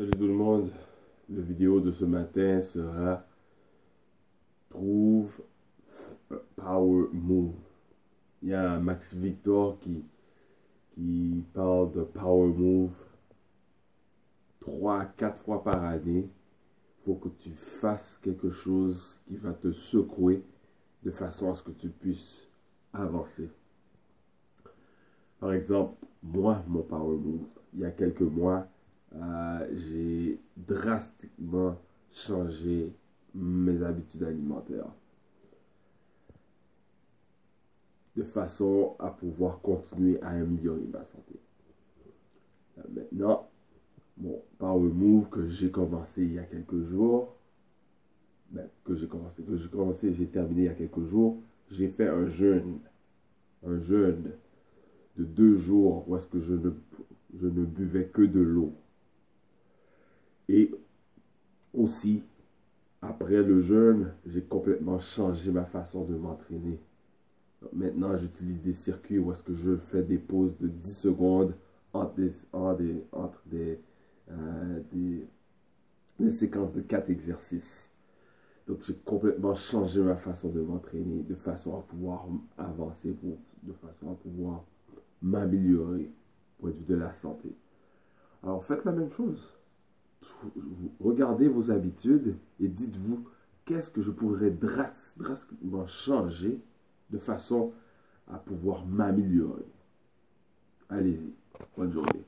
Salut tout le monde, la vidéo de ce matin sera Trouve Power Move. Il y a Max Victor qui, qui parle de Power Move 3 4 fois par année. Il faut que tu fasses quelque chose qui va te secouer de façon à ce que tu puisses avancer. Par exemple, moi, mon Power Move, il y a quelques mois, euh, j'ai drastiquement changé mes habitudes alimentaires de façon à pouvoir continuer à améliorer ma santé. Euh, maintenant, mon Power Move que j'ai commencé il y a quelques jours, ben, que j'ai commencé, que j'ai commencé, j'ai terminé il y a quelques jours, j'ai fait un jeûne, un jeûne de deux jours où est-ce que je ne, je ne buvais que de l'eau. Et aussi, après le jeûne, j'ai complètement changé ma façon de m'entraîner. Maintenant, j'utilise des circuits où est-ce que je fais des pauses de 10 secondes entre des, entre des, euh, des, séquences de 4 exercices. Donc, j'ai complètement changé ma façon de m'entraîner, de façon à pouvoir avancer, de façon à pouvoir m'améliorer au point de vue de la santé. Alors, faites la même chose regardez vos habitudes et dites-vous qu'est-ce que je pourrais drastiquement changer de façon à pouvoir m'améliorer? Allez-y. Bonne journée.